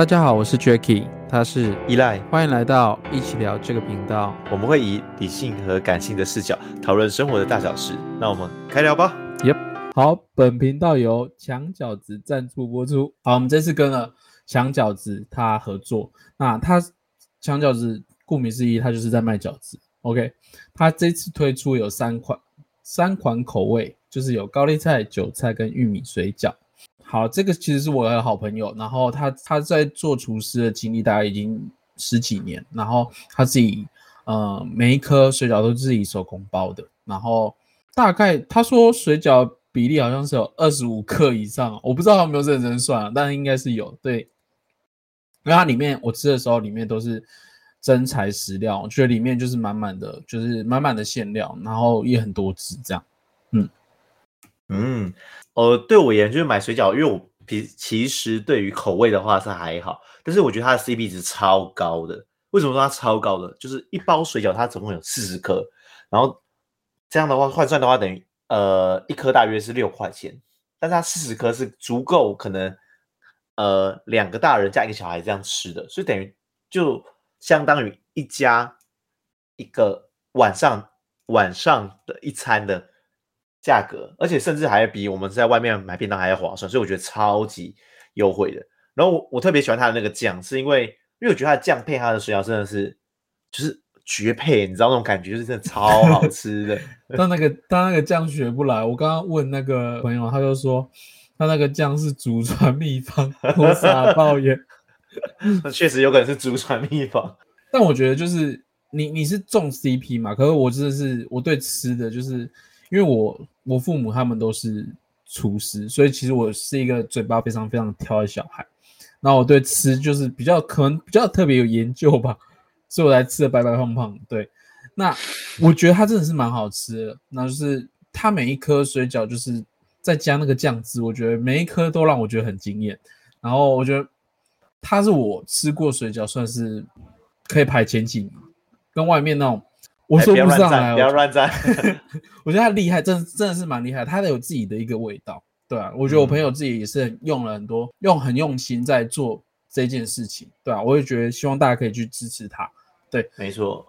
大家好，我是 Jacky，他是依赖，欢迎来到一起聊这个频道。我们会以理性和感性的视角讨论生活的大小事。那我们开聊吧。Yep，好，本频道由墙角子赞助播出。好，我们这次跟了墙角子他合作。那他墙角子顾名思义，他就是在卖饺子。OK，他这次推出有三款三款口味，就是有高丽菜、韭菜跟玉米水饺。好，这个其实是我的好朋友，然后他他在做厨师的经历大概已经十几年，然后他自己呃每一颗水饺都是自己手工包的，然后大概他说水饺比例好像是有二十五克以上，我不知道他有没有认真算，但是应该是有，对，因为它里面我吃的时候里面都是真材实料，我觉得里面就是满满的，就是满满的馅料，然后也很多汁这样，嗯。嗯。呃，对我而言就是买水饺，因为我其其实对于口味的话是还好，但是我觉得它的 CP 值超高的。为什么说它超高的？就是一包水饺它总共有四十颗，然后这样的话换算的话等于呃一颗大约是六块钱，但是它四十颗是足够可能呃两个大人加一个小孩这样吃的，所以等于就相当于一家一个晚上晚上的一餐的。价格，而且甚至还比我们在外面买便当还要划算，所以我觉得超级优惠的。然后我我特别喜欢它的那个酱，是因为因为我觉得它的酱配它的水饺真的是就是绝配，你知道那种感觉，就是真的超好吃的。但那个但那个酱学不来，我刚刚问那个朋友，他就说他那个酱是祖传秘方，我傻抱怨。那确实有可能是祖传秘方，但我觉得就是你你是重 CP 嘛，可是我真的是我对吃的就是。因为我我父母他们都是厨师，所以其实我是一个嘴巴非常非常挑的小孩。然后我对吃就是比较可能比较特别有研究吧，所以我才吃的白白胖胖。对，那我觉得它真的是蛮好吃的。那就是它每一颗水饺就是再加那个酱汁，我觉得每一颗都让我觉得很惊艳。然后我觉得它是我吃过水饺算是可以排前几名，跟外面那种。我说不上来，不要乱赞。我觉得他厉害，真的真的是蛮厉害。他有自己的一个味道，对啊。我觉得我朋友自己也是用了很多，嗯、用很用心在做这件事情，对啊。我也觉得希望大家可以去支持他，对，没错。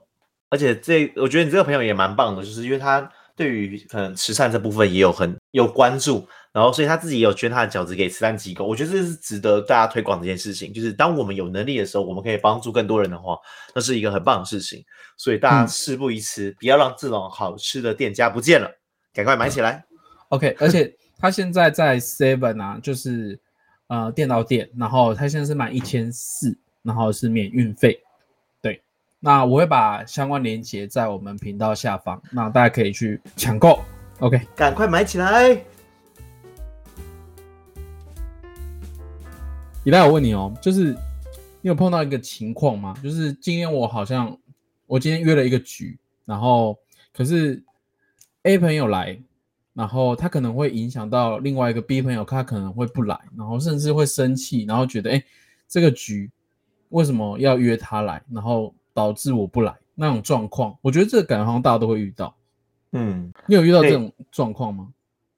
而且这，我觉得你这个朋友也蛮棒的，就是因为他对于可能慈善这部分也有很有关注。然后，所以他自己也有捐他的饺子给慈善机构，我觉得这是值得大家推广的一件事情。就是当我们有能力的时候，我们可以帮助更多人的话，那是一个很棒的事情。所以大家事不宜迟，嗯、不要让这种好吃的店家不见了，赶快买起来。OK，而且 他现在在 Seven 啊，就是呃电脑店，然后他现在是满一千四，然后是免运费。对，那我会把相关链接在我们频道下方，那大家可以去抢购。OK，赶快买起来。依赖，我问你哦，就是你有碰到一个情况吗？就是今天我好像我今天约了一个局，然后可是 A 朋友来，然后他可能会影响到另外一个 B 朋友，他可能会不来，然后甚至会生气，然后觉得哎，这个局为什么要约他来，然后导致我不来那种状况，我觉得这个感觉好像大家都会遇到。嗯，你有遇到这种状况吗？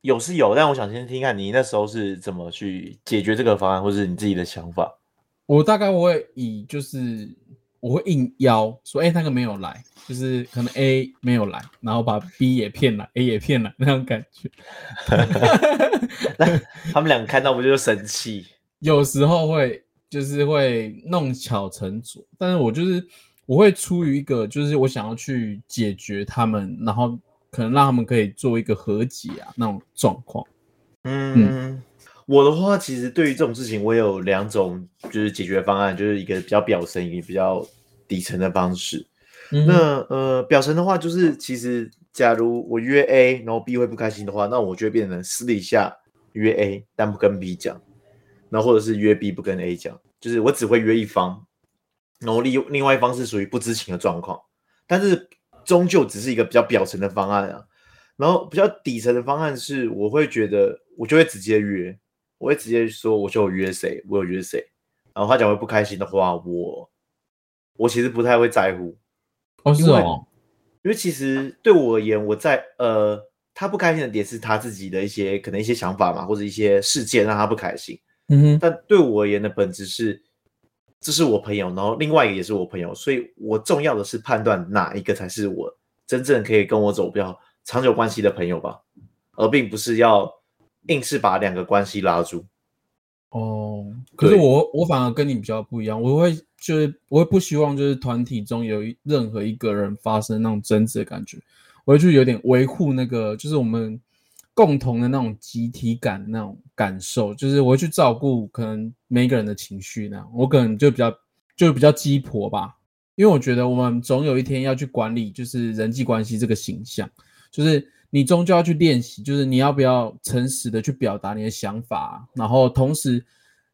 有是有，但我想先听看你那时候是怎么去解决这个方案，或是你自己的想法。我大概我会以就是我会应邀说，哎、欸，那个没有来，就是可能 A 没有来，然后把 B 也骗来，A 也骗来那种感觉。那他们两个看到不就生气？有时候会就是会弄巧成拙，但是我就是我会出于一个就是我想要去解决他们，然后。可能让他们可以做一个和解啊，那种状况。嗯，嗯，我的话其实对于这种事情，我有两种就是解决方案，就是一个比较表层，一个比较底层的方式。嗯、那呃，表层的话就是，其实假如我约 A，然后 B 会不开心的话，那我就会变成私底下约 A，但不跟 B 讲，然后或者是约 B 不跟 A 讲，就是我只会约一方，然后另另外一方是属于不知情的状况，但是。终究只是一个比较表层的方案啊，然后比较底层的方案是，我会觉得我就会直接约，我会直接说我就有约谁，我有约谁，然后他讲会不开心的话，我我其实不太会在乎。哦，是哦，因为其实对我而言，我在呃，他不开心的点是他自己的一些可能一些想法嘛，或者一些事件让他不开心。嗯哼，但对我而言的本质是，这是我朋友，然后另外一个也是我朋友，所以我重要的是判断哪一个才是我真正可以跟我走比较长久关系的朋友吧，而并不是要硬是把两个关系拉住。哦，可是我我反而跟你比较不一样，我会就是我会不希望就是团体中有任何一个人发生那种争执的感觉，我会就有点维护那个就是我们共同的那种集体感那种感受，就是我会去照顾可能每一个人的情绪那样，我可能就比较就比较鸡婆吧，因为我觉得我们总有一天要去管理就是人际关系这个形象，就是。你终究要去练习，就是你要不要诚实的去表达你的想法，然后同时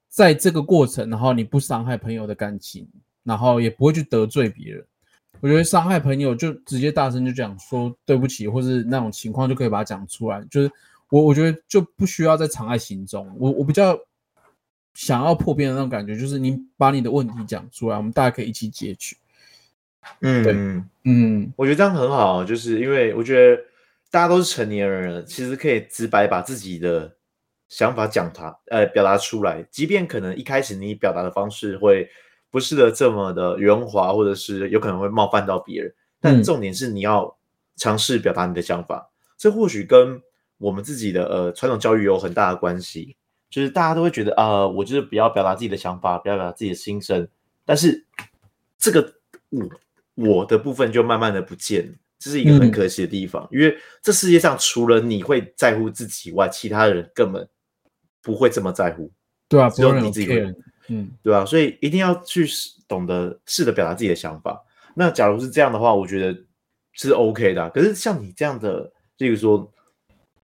在这个过程，然后你不伤害朋友的感情，然后也不会去得罪别人。我觉得伤害朋友就直接大声就讲说对不起，或是那种情况就可以把它讲出来。就是我我觉得就不需要再藏在心中。我我比较想要破冰的那种感觉，就是你把你的问题讲出来，我们大家可以一起解决。嗯，对，嗯，我觉得这样很好，就是因为我觉得。大家都是成年人了，其实可以直白把自己的想法讲他，呃，表达出来。即便可能一开始你表达的方式会不是的这么的圆滑，或者是有可能会冒犯到别人，但重点是你要尝试表达你的想法。嗯、这或许跟我们自己的呃传统教育有很大的关系，就是大家都会觉得啊、呃，我就是不要表达自己的想法，不要表达自己的心声。但是这个我我的部分就慢慢的不见了。这是一个很可惜的地方，嗯，因为这世界上除了你会在乎自己以外，其他人根本不会这么在乎。对啊，只有你自己会，嗯，对啊，所以一定要去懂得试着表达自己的想法。那假如是这样的话，我觉得是 OK 的啊。可是像你这样的，例如说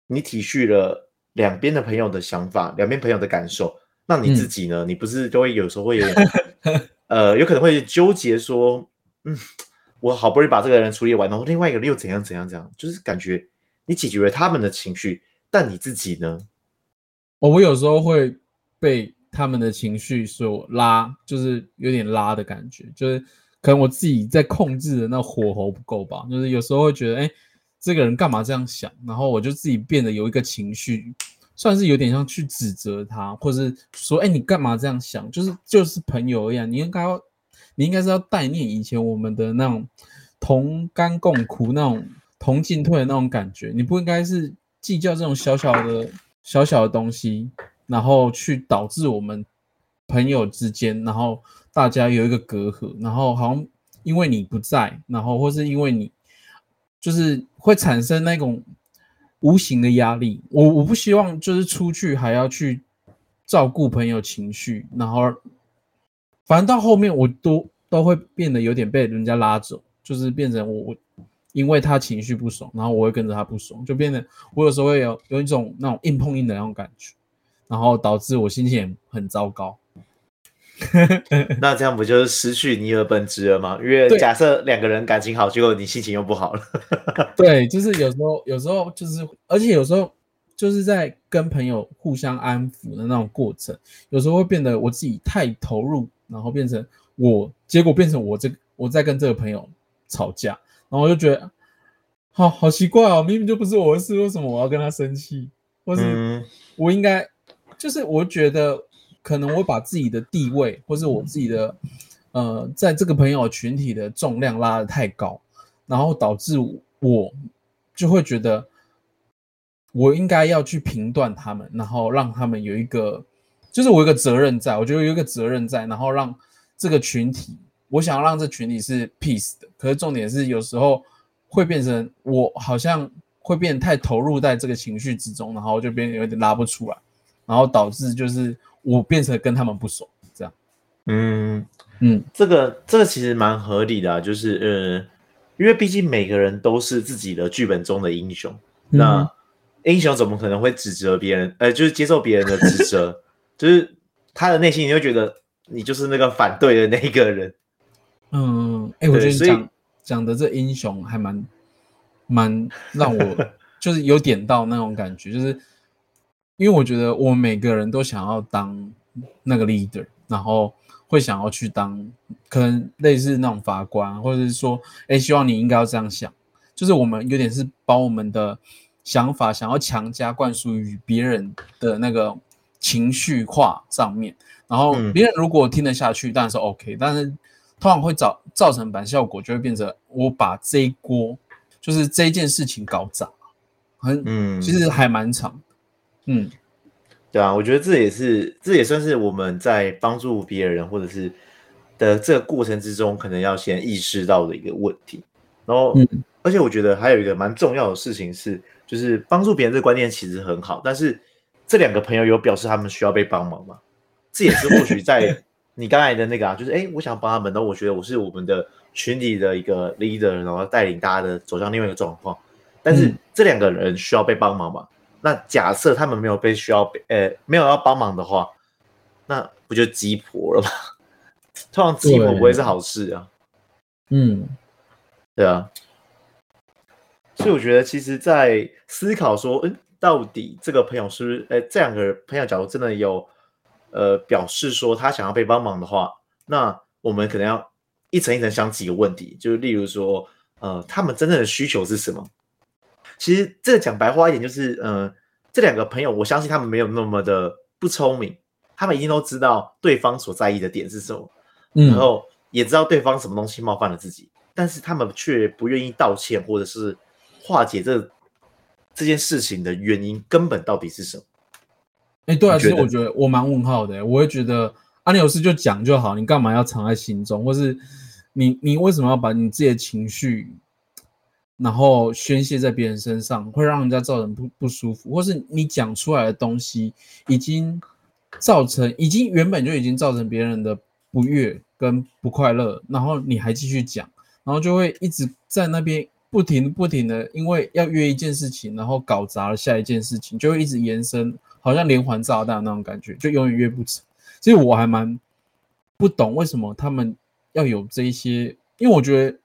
你体恤了两边的朋友的想法，两边朋友的感受，那你自己呢？嗯，你不是就会有时候会有点呃，有可能会纠结说，嗯。我好不容易把这个人处理完，然后另外一个人又怎样怎样怎样，就是感觉你解决了他们的情绪，但你自己呢？我我有时候会被他们的情绪所拉，就是有点拉的感觉，就是可能我自己在控制的那火候不够吧，就是有时候会觉得，哎，这个人干嘛这样想？然后我就自己变得有一个情绪，算是有点像去指责他，或者是说，哎，你干嘛这样想？就是就是朋友一样，你应该要。你应该是要代念以前我们的那种同甘共苦、那种同进退的那种感觉，你不应该是计较这种小小的小小的东西，然后去导致我们朋友之间，然后大家有一个隔阂，然后好像因为你不在，然后或是因为你就是会产生那种无形的压力。我我不希望就是出去还要去照顾朋友情绪，然后。反正到后面我都都会变得有点被人家拉走，就是变成我我因为他情绪不爽，然后我会跟着他不爽，就变得我有时候会有有一种那种硬碰硬的那种感觉，然后导致我心情也很糟糕。那这样不就是失去你的本质了吗？因为假设两个人感情好，结果你心情又不好了。对，就是有时候有时候就是，而且有时候就是在跟朋友互相安抚的那种过程，有时候会变得我自己太投入。然后变成我，结果变成我这个我在跟这个朋友吵架，然后我就觉得，好好奇怪哦，明明就不是我的事，为什么我要跟他生气？或是我应该，就是我觉得可能我把自己的地位，或是我自己的呃，在这个朋友群体的重量拉得太高，然后导致我就会觉得，我应该要去评断他们，然后让他们有一个。就是我有一个责任在，我觉得有一个责任在，然后让这个群体，我想要让这群体是 peace 的。可是重点是，有时候会变成我好像会变太投入在这个情绪之中，然后就变得有点拉不出来，然后导致就是我变成跟他们不熟，这样。嗯嗯，这个这个其实蛮合理的啊，就是呃，因为毕竟每个人都是自己的剧本中的英雄，嗯、那英雄怎么可能会指责别人？呃，就是接受别人的指责。就是他的内心，你会觉得你就是那个反对的那一个人。嗯，哎、欸，我觉得你讲讲的这英雄还蛮蛮让我 就是有点到那种感觉，就是因为我觉得我们每个人都想要当那个 leader，然后会想要去当可能类似那种法官，或者是说，哎、欸，希望你应该要这样想，就是我们有点是把我们的想法想要强加灌输于别人的那个。情绪化上面，然后别人如果听得下去，当然是 OK，但是通常会造造成反效果，就会变成我把这一锅就是这一件事情搞砸，很嗯，其实还蛮长，嗯，对啊，我觉得这也是这也算是我们在帮助别人或者是的这个过程之中，可能要先意识到的一个问题，然后，嗯，而且我觉得还有一个蛮重要的事情是。就是帮助别人这个观念其实很好，但是这两个朋友有表示他们需要被帮忙吗？这也是或许在 你刚才的那个啊，就是哎，我想帮他们，然后我觉得我是我们的群体的一个 leader，然后带领大家的走向另外一个状况。但是这两个人需要被帮忙吗？那假设他们没有被需要被呃没有要帮忙的话，那不就鸡婆了吗？通常鸡婆不会是好事啊。嗯，对啊。所以我觉得，其实，在思考说，嗯，到底这个朋友是不是，哎，这两个朋友，假如真的有，呃，表示说他想要被帮忙的话，那我们可能要一层一层想几个问题，就是例如说，呃，他们真正的需求是什么？其实这个讲白话一点，就是，呃，这两个朋友，我相信他们没有那么的不聪明，他们一定都知道对方所在意的点是什么，嗯，然后也知道对方什么东西冒犯了自己，但是他们却不愿意道歉，或者是。化解这这件事情的原因根本到底是什么？哎，对啊，其实我觉得我蛮问号的。我会觉得啊，你有事就讲就好，你干嘛要藏在心中？或是你你为什么要把你自己的情绪然后宣泄在别人身上，会让人家造成不不舒服？或是你讲出来的东西已经造成，已经原本就已经造成别人的不悦跟不快乐，然后你还继续讲，然后就会一直在那边。不停不停的，因为要约一件事情，然后搞砸了下一件事情，就会一直延伸，好像连环炸弹那种感觉，就永远约不成。其实我还蛮不懂为什么他们要有这一些，因为我觉得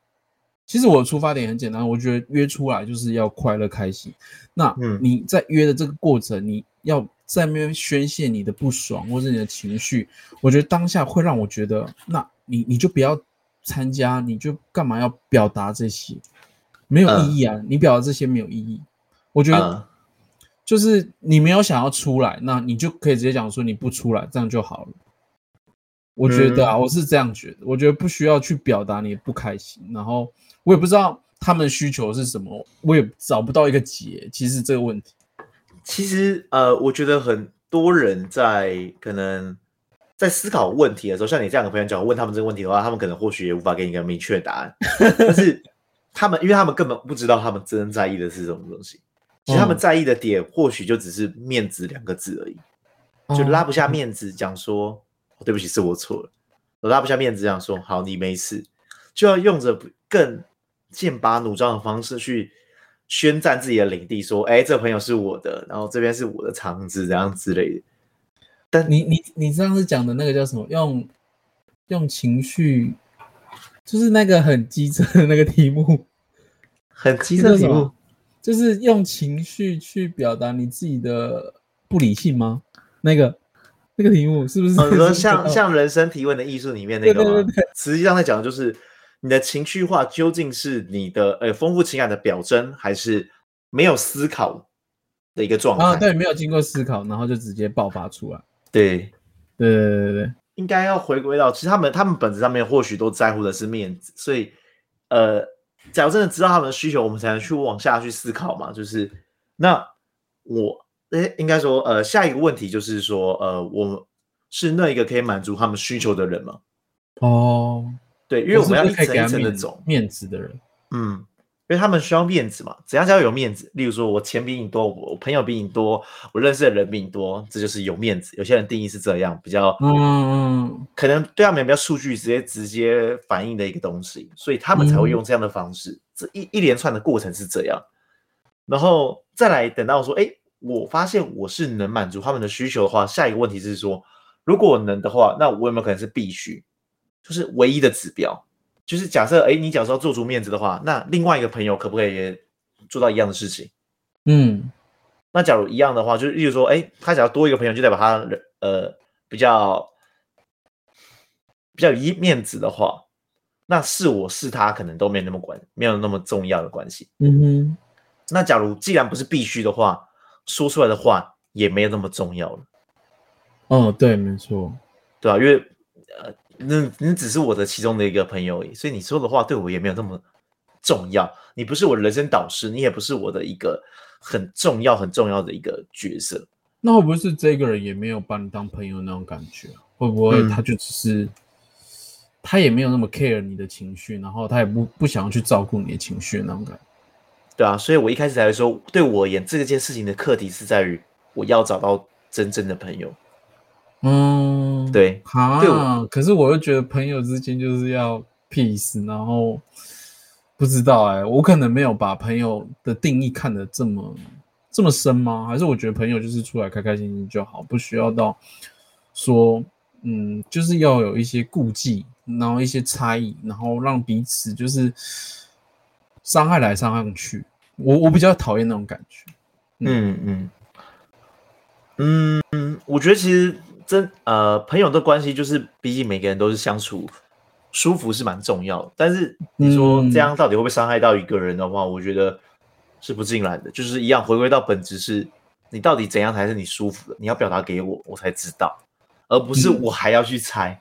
其实我的出发点很简单，我觉得约出来就是要快乐开心。那你在约的这个过程，你要在那边宣泄你的不爽或者你的情绪，我觉得当下会让我觉得，那你你就不要参加，你就干嘛要表达这些？没有意义啊！Uh, 你表达这些没有意义，我觉得就是你没有想要出来，那你就可以直接讲说你不出来，这样就好了。我觉得啊，我是这样觉得，我觉得不需要去表达你不开心，然后我也不知道他们的需求是什么，我也找不到一个解。其实这个问题，其实呃，我觉得很多人在可能在思考问题的时候，像你这样的朋友讲问他们这个问题的话，他们可能或许也无法给你一个明确的答案，但是。他们，因为他们根本不知道他们真正在意的是什么东西。其实他们在意的点，或许就只是“面子”两个字而已，就拉不下面子讲说：“对不起，是我错了。”我拉不下面子讲说：“好，你没事。”就要用着更剑拔弩张的方式去宣战自己的领地，说：“哎，这朋友是我的，然后这边是我的场子，这样之类的。”但你你你上次讲的那个叫什么？用用情绪，就是那个很机车的那个题目。很机车题目，就是用情绪去表达你自己的不理性吗？那个那个题目是不是？你说像 像人生提问的艺术里面那个吗？对对对对，实际上在讲的就是你的情绪化究竟是你的呃丰富情感的表征，还是没有思考的一个状态？啊，对，没有经过思考，然后就直接爆发出来。对，对对对对，应该要回归到，其实他们他们本质上面或许都在乎的是面子，所以呃。假如真的知道他们的需求，我们才能去往下去思考嘛。就是那我诶，应该说呃，下一个问题就是说呃，我们是那一个可以满足他们需求的人吗？哦，对，因为我们要一层一层的走面子的人，嗯。因为他们需要面子嘛，怎样才要有面子？例如说，我钱比你多，我朋友比你多，我认识的人比你多，这就是有面子。有些人定义是这样，比较嗯，可能对他们比较数据直接直接反映的一个东西，所以他们才会用这样的方式。嗯、这一一连串的过程是这样，然后再来等到说，哎，我发现我是能满足他们的需求的话，下一个问题是说，如果能的话，那我有没有可能是必须，就是唯一的指标？就是假设，哎，你假设要做足面子的话，那另外一个朋友可不可以也做到一样的事情？嗯，那假如一样的话，就是例如说，哎，他只要多一个朋友，就代表他呃比较比较一面子的话，那是我是他，可能都没那么关，没有那么重要的关系。嗯哼，那假如既然不是必须的话，说出来的话也没有那么重要了。哦，对，没错，对啊，因为呃，那你只是我的其中的一个朋友而已，所以你说的话对我也没有那么重要。你不是我的人生导师，你也不是我的一个很重要、很重要的一个角色。那会不会是这个人也没有把你当朋友那种感觉？会不会他就只是、嗯、他也没有那么 care 你的情绪，然后他也不不想要去照顾你的情绪那种感觉？对啊，所以我一开始才会说，对我而言，这件事情的课题是在于我要找到真正的朋友。嗯，对，啊，对我，可是我又觉得朋友之间就是要 peace，然后不知道哎、欸，我可能没有把朋友的定义看得这么这么深吗？还是我觉得朋友就是出来开开心心就好，不需要到说，嗯，就是要有一些顾忌，然后一些差异，然后让彼此就是伤害来伤害去。我我比较讨厌那种感觉。嗯嗯嗯嗯，我觉得其实。真呃，朋友的关系就是，毕竟每个人都是相处舒服是蛮重要的。但是你说这样到底会不会伤害到一个人的话，嗯、我觉得是不尽然的。就是一样，回归到本质是，你到底怎样才是你舒服的？你要表达给我，我才知道，而不是我还要去猜。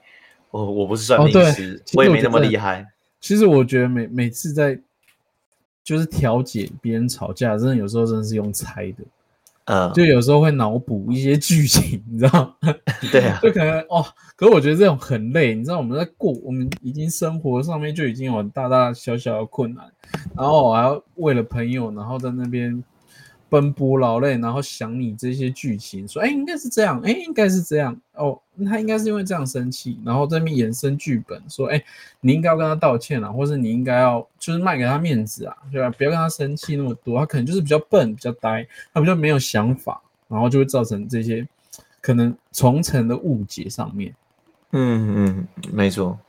我、嗯、我不是算命师，我也没那么厉害。其实我觉得每每次在就是调解别人吵架，真的有时候真的是用猜的。嗯，就有时候会脑补一些剧情，你知道？对啊，就可能哦，可是我觉得这种很累，你知道我们在过，我们已经生活上面就已经有大大小小的困难，然后我还要为了朋友，然后在那边。奔波劳累，然后想你这些剧情，说，哎，应该是这样，哎，应该是这样，哦，他应该是因为这样生气，然后在那边衍生剧本，说，哎，你应该要跟他道歉啊，或者你应该要就是卖给他面子啊，对吧？不要跟他生气那么多，他可能就是比较笨，比较呆，他比较没有想法，然后就会造成这些可能重层的误解上面。嗯嗯，没错。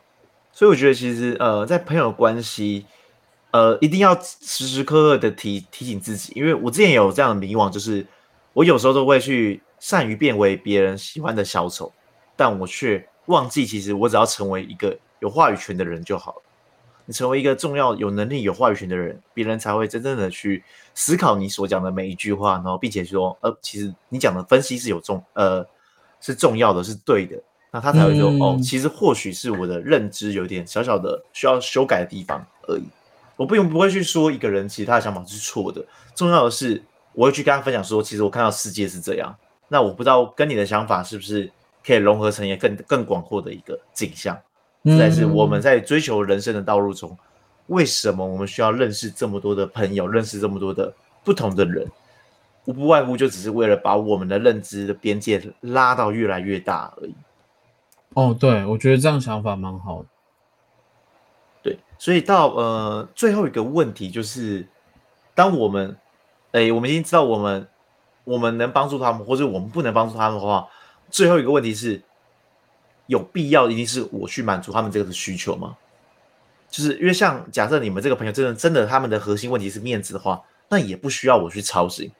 所以我觉得其实呃，在朋友关系。呃，一定要时时刻刻的提提醒自己，因为我之前有这样的迷惘，就是我有时候都会去善于变为别人喜欢的小丑，但我却忘记，其实我只要成为一个有话语权的人就好了。你成为一个重要、有能力、有话语权的人，别人才会真正的去思考你所讲的每一句话，然后并且说，呃，其实你讲的分析是有重，呃，是重要的，是对的，那他才会说，嗯、哦，其实或许是我的认知有点小小的需要修改的地方而已。我不用不会去说一个人其实他的想法是错的，重要的是我会去跟他分享说，其实我看到世界是这样。那我不知道跟你的想法是不是可以融合成一个更更广阔的一个景象。实在是我们在追求人生的道路中，为什么我们需要认识这么多的朋友，认识这么多的不同的人？无不外乎就只是为了把我们的认知的边界拉到越来越大而已。哦，对，我觉得这样想法蛮好的。所以到呃最后一个问题就是，当我们，哎，我们已经知道我们我们能帮助他们，或者我们不能帮助他们的话，最后一个问题是，有必要一定是我去满足他们这个的需求吗？就是因为像假设你们这个朋友真的真的他们的核心问题是面子的话，那也不需要我去操心，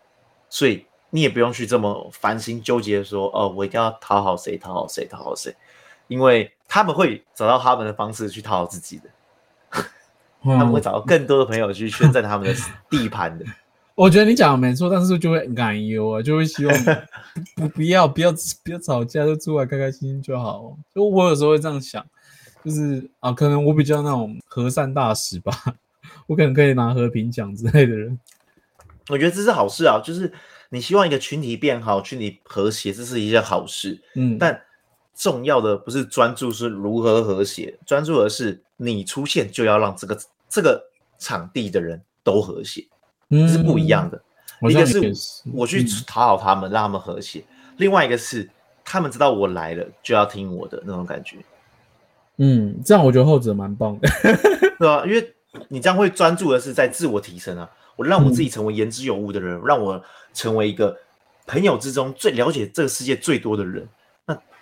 所以你也不用去这么烦心纠结说，哦，我一定要讨好谁，讨好谁，讨好谁，因为他们会找到他们的方式去讨好自己的。他们会找到更多的朋友去宣战他们的地盘的。我觉得你讲的没错，但是就会担忧啊，就会希望 不不要不要不要吵架，就出来开开心心就好。就我有时候会这样想，就是啊，可能我比较那种和善大使吧，我可能可以拿和平奖之类的人。我觉得这是好事啊，就是你希望一个群体变好，群体和谐，这是一件好事。嗯，但。重要的不是专注是如何和谐，专注的是你出现就要让这个这个场地的人都和谐，嗯，是不一样的。一个是我去讨好他们，嗯，让他们和谐；另外一个是他们知道我来了就要听我的那种感觉。嗯，这样我觉得后者蛮棒的，对吧？因为你这样会专注的是在自我提升啊，我让我自己成为言之有物的人，嗯，让我成为一个朋友之中最了解这个世界最多的人。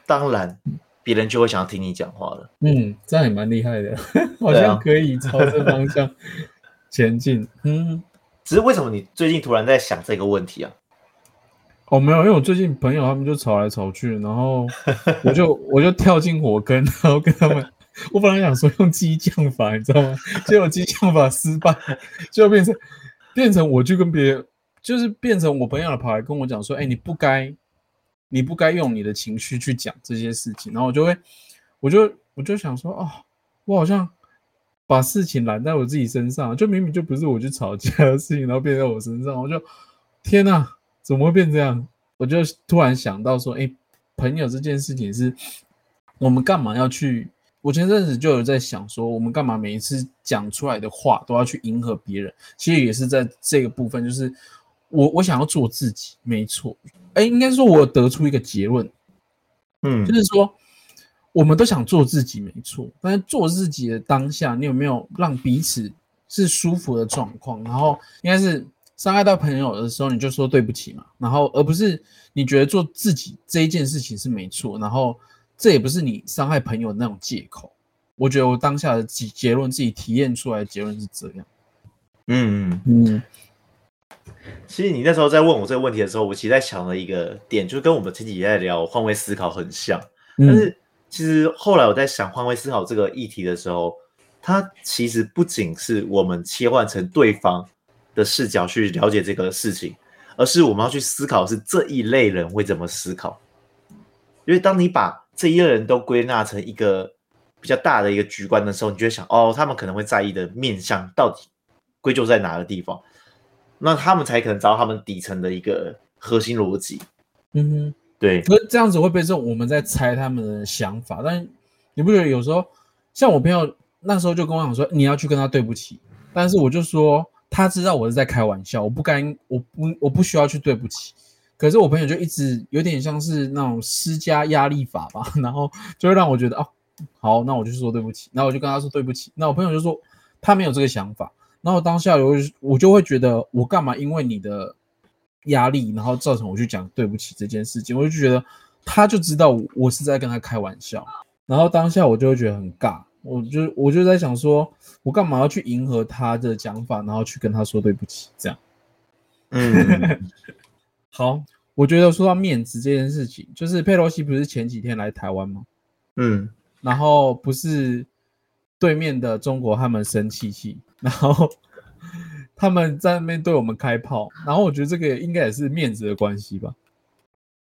当然，别人就会想要听你讲话了。嗯，这样也蛮厉害的，好像可以朝这方向前进。啊、嗯，只是为什么你最近突然在想这个问题啊？哦，没有，因为我最近朋友他们就吵来吵去，然后 我就我就跳进火坑，然后跟他们。我本来想说用激将法，你知道吗？结果激将法失败，就变成变成我就跟别人，就是变成我朋友跑来跟我讲说：“哎、欸，你不该。”你不该用你的情绪去讲这些事情。然后我就会，我就我就想说，哦，我好像把事情揽在我自己身上，就明明就不是我去吵架的事情，然后变在我身上，我就天哪，怎么会变这样？我就突然想到说，哎，朋友这件事情是，我们干嘛要去？我前阵子就有在想说，我们干嘛每一次讲出来的话都要去迎合别人？其实也是在这个部分，就是我我想要做自己，没错。哎，应该说，我得出一个结论，嗯，就是说，我们都想做自己，没错。但是做自己的当下，你有没有让彼此是舒服的状况？然后应该是伤害到朋友的时候，你就说对不起嘛。然后而不是你觉得做自己这一件事情是没错，然后。这也不是你伤害朋友的那种借口，我觉得我当下的结结论，自己体验出来的结论是这样。嗯嗯，其实你那时候在问我这个问题的时候，我其实在想了一个点，就跟我们前几天在聊换位思考很像。但是其实后来我在想换位思考这个议题的时候，它其实不仅是我们切换成对方的视角去了解这个事情，而是我们要去思考是这一类人会怎么思考。因为当你把这一类人都归纳成一个比较大的一个局观的时候，你就会想，哦，他们可能会在意的面向到底归咎在哪个地方？那他们才可能找到他们底层的一个核心逻辑。嗯哼，对。那这样子会被这种我们在猜他们的想法，但你不觉得有时候像我朋友那时候就跟我讲说，你要去跟他对不起，但是我就说他知道我是在开玩笑，我不该，我不，我不需要去对不起。可是我朋友就一直有点像是那种施加压力法吧，然后就会让我觉得哦，好，那我就说对不起，然后我就跟他说对不起。那我朋友就说他没有这个想法，然后当下我我就会觉得我干嘛因为你的压力，然后造成我去讲对不起这件事情，我就觉得他就知道我，我是在跟他开玩笑，然后当下我就会觉得很尬，我就我就在想说，我干嘛要去迎合他的讲法，然后去跟他说对不起，这样，嗯。好，我觉得说到面子这件事情，就是佩洛西不是前几天来台湾吗？嗯，然后不是对面的中国他们生气气，然后他们在那边对我们开炮，然后我觉得这个应该也是面子的关系吧。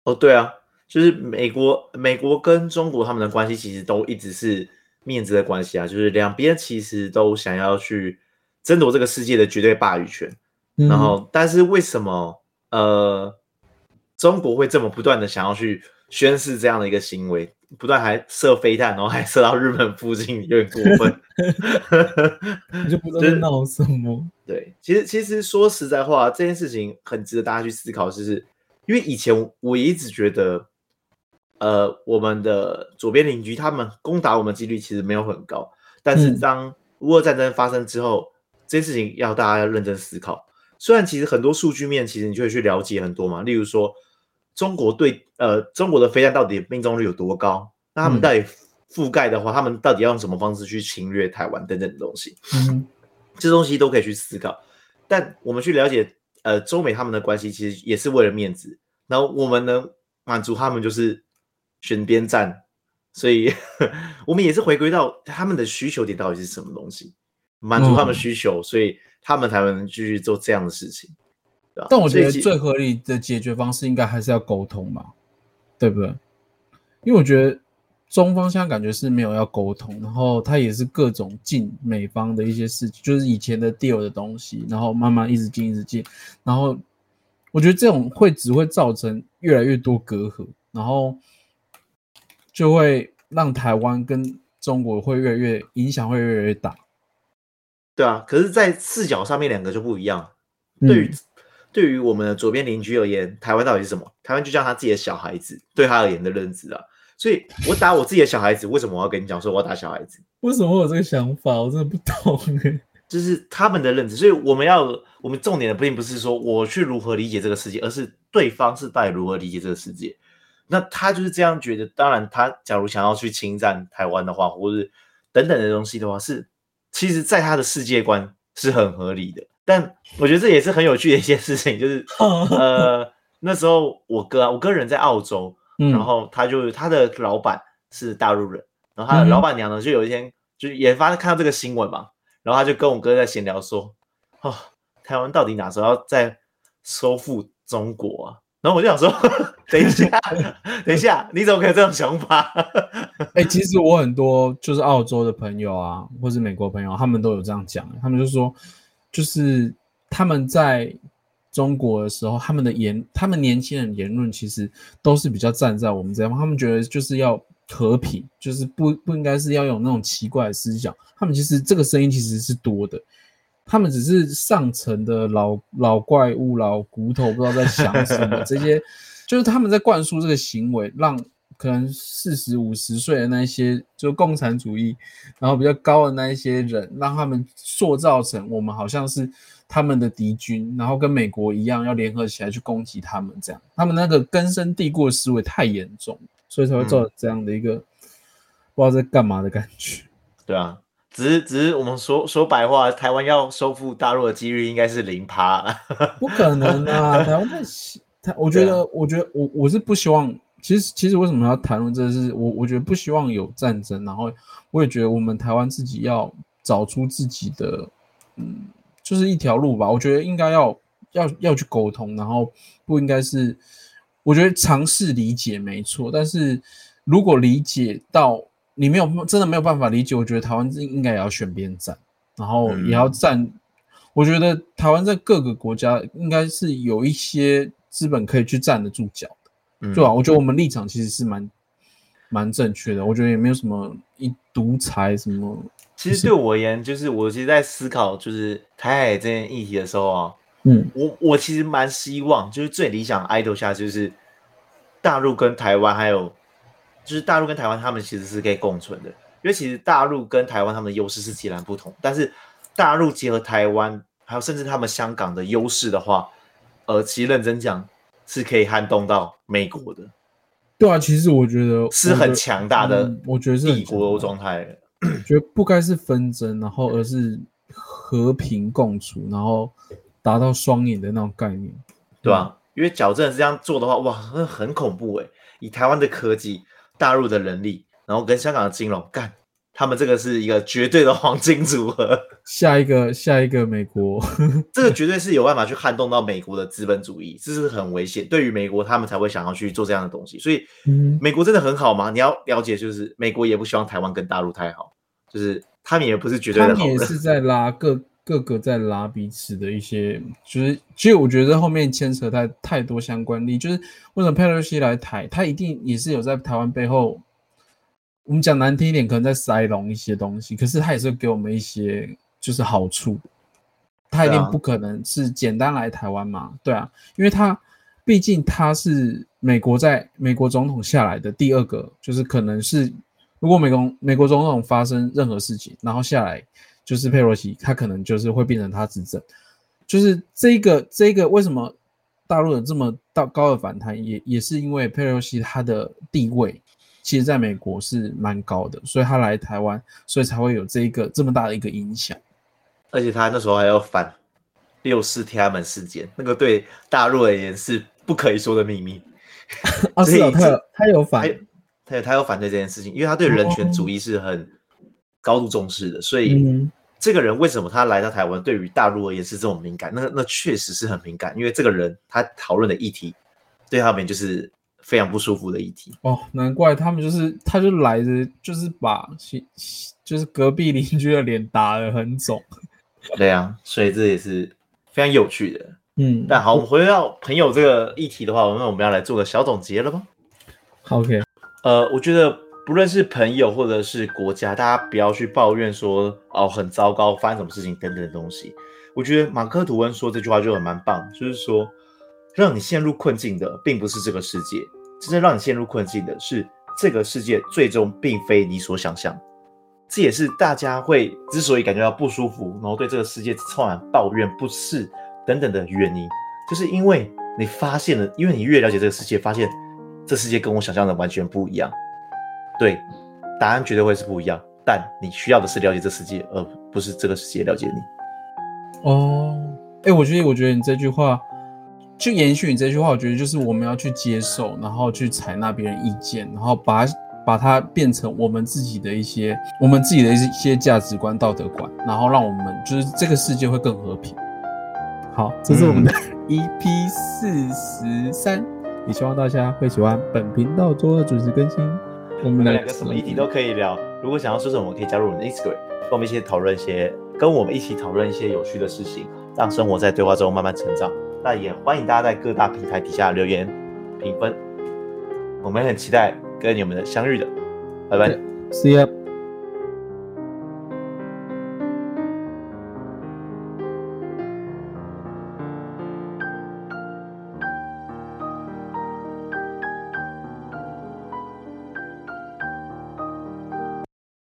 哦，对啊，就是美国美国跟中国他们的关系其实都一直是面子的关系啊，就是两边其实都想要去争夺这个世界的绝对话语权，嗯、然后但是为什么呃？中国会这么不断的想要去宣示这样的一个行为，不断还射飞弹，然后还射到日本附近，有点过分。你就不知道在闹什么？对，其实其实说实在话，这件事情很值得大家去思考，就是因为以前我一直觉得，呃，我们的左边邻居他们攻打我们几率其实没有很高，但是当乌俄战争发生之后，嗯、这件事情要大家要认真思考。虽然其实很多数据面，其实你就会去了解很多嘛，例如说。中国对呃，中国的飞弹到底命中率有多高？那他们到底覆盖的话，嗯、他们到底要用什么方式去侵略台湾等等的东西？嗯，这东西都可以去思考。但我们去了解呃，中美他们的关系，其实也是为了面子。然后我们能满足他们，就是选边站。所以 我们也是回归到他们的需求点到底是什么东西，满足他们需求，嗯、所以他们才能继续做这样的事情。但我觉得最合理的解决方式应该还是要沟通嘛，对不对？因为我觉得中方现在感觉是没有要沟通，然后他也是各种进美方的一些事情，就是以前的 deal 的东西，然后慢慢一直进一直进，然后我觉得这种会只会造成越来越多隔阂，然后就会让台湾跟中国会越来越影响会越来越大。对啊，可是，在视角上面两个就不一样，对于、嗯。对于我们的左边邻居而言，台湾到底是什么？台湾就像他自己的小孩子，对他而言的认知啊。所以我打我自己的小孩子，为什么我要跟你讲说我要打小孩子？为什么会有这个想法？我真的不懂。就是他们的认知。所以我们要，我们重点的并不是说我去如何理解这个世界，而是对方是到底如何理解这个世界。那他就是这样觉得。当然，他假如想要去侵占台湾的话，或是等等的东西的话，是其实在他的世界观是很合理的。但我觉得这也是很有趣的一件事情，就是 呃那时候我哥啊，我哥人在澳洲，嗯、然后他就他的老板是大陆人，然后他的老板娘呢就有一天就也发现看到这个新闻嘛，然后他就跟我哥在闲聊说，哦，台湾到底哪时候要再收复中国啊？然后我就想说，等一下，等一下，你怎么可以这种想法？哎、欸，其实我很多就是澳洲的朋友啊，或是美国朋友，他们都有这样讲，他们就说，就是他们在中国的时候，他们的言，他们年轻人言论其实都是比较站在我们这边，他们觉得就是要和平，就是不不应该是要有那种奇怪的思想，他们其实这个声音其实是多的。他们只是上层的老老怪物、老骨头，不知道在想什么。这些就是他们在灌输这个行为，让可能四十五十岁的那些就共产主义，然后比较高的那一些人，让他们塑造成我们好像是他们的敌军，然后跟美国一样要联合起来去攻击他们。这样，他们那个根深蒂固的思维太严重，所以才会造成这样的一个、嗯、不知道在干嘛的感觉。对啊。只是，只是我们说说白话，台湾要收复大陆的几率应该是零趴，不可能啊！台湾太我觉得，我觉得，我我是不希望。其实，其实为什么要谈论这是我，我觉得不希望有战争。然后，我也觉得我们台湾自己要找出自己的，嗯，就是一条路吧。我觉得应该要要要去沟通，然后不应该是，我觉得尝试理解没错，但是如果理解到。你没有真的没有办法理解，我觉得台湾应应该也要选边站，然后也要站。嗯、我觉得台湾在各个国家应该是有一些资本可以去站得住脚对啊？我觉得我们立场其实是蛮蛮正确的。我觉得也没有什么一独裁什么。其实对我而言，就是我其实在思考就是台海这件议题的时候啊，嗯，我我其实蛮希望就是最理想 idol 下就是大陆跟台湾还有。就是大陆跟台湾，他们其实是可以共存的，因为其实大陆跟台湾他们的优势是截然不同。但是大陆结合台湾，还有甚至他们香港的优势的话，呃，其实认真讲是可以撼动到美国的。对啊，其实我觉得是很强大的，我觉得是帝国状态。觉得不该是纷争，然后而是和平共处，然后达到双赢的那种概念，对吧、啊？因为矫正是这样做的话，哇，那很恐怖诶。以台湾的科技。大陆的人力，然后跟香港的金融干，他们这个是一个绝对的黄金组合。下一个，下一个美国，这个绝对是有办法去撼动到美国的资本主义，这是很危险。对于美国，他们才会想要去做这样的东西。所以，美国真的很好吗？你要了解，就是美国也不希望台湾跟大陆太好，就是他们也不是绝对的好。他们也是在拉各各个在拉彼此的一些，就是其实我觉得后面牵扯太太多相关力，就是为什么佩洛西来台，他一定也是有在台湾背后，我们讲难听一点，可能在塞拢一些东西，可是他也是给我们一些就是好处，他一定不可能是简单来台湾嘛，对啊，因为他毕竟他是美国在美国总统下来的第二个，就是可能是如果美国美国总统发生任何事情，然后下来。就是佩洛西，他可能就是会变成他执政，就是这个这个为什么大陆有这么大高的反弹，也也是因为佩洛西他的地位，其实在美国是蛮高的，所以他来台湾，所以才会有这一个这么大的一个影响。而且他那时候还要反六四天安门事件，那个对大陆而言是不可以说的秘密。啊，是啊，他有他有反，他有他有反对这件事情，因为他对人权主义是很高度重视的，所以。嗯这个人为什么他来到台湾，对于大陆而言是这种敏感？那那确实是很敏感，因为这个人他讨论的议题，对他们就是非常不舒服的议题。哦，难怪他们就是，他就来着，就是把就是隔壁邻居的脸打得很肿。对啊，所以这也是非常有趣的。嗯，但好，我们回到朋友这个议题的话，那我们要来做个小总结了吗？OK，呃，我觉得。不论是朋友或者是国家，大家不要去抱怨说哦很糟糕，发生什么事情等等的东西。我觉得马克吐温说这句话就很蛮棒，就是说让你陷入困境的并不是这个世界，真正让你陷入困境的是这个世界最终并非你所想象。这也是大家会之所以感觉到不舒服，然后对这个世界充满抱怨、不适等等的原因，就是因为你发现了，因为你越了解这个世界，发现这世界跟我想象的完全不一样。对，答案绝对会是不一样，但你需要的是了解这世界，而不是这个世界了解你。哦，哎，我觉得，我觉得你这句话，就延续你这句话，我觉得就是我们要去接受，然后去采纳别人意见，然后把把它变成我们自己的一些，我们自己的一些价值观、道德观，然后让我们就是这个世界会更和平。好，这是我们的 EP 四十三，也希望大家会喜欢本频道周二准时更新。我们两个什么议题都可以聊，如果想要说什么，我们可以加入我们的 Instagram，跟我们一起讨论一些，跟我们一起讨论一些有趣的事情，让生活在对话中慢慢成长。那也欢迎大家在各大平台底下留言评分，我们很期待跟你们的相遇的，拜拜，See you。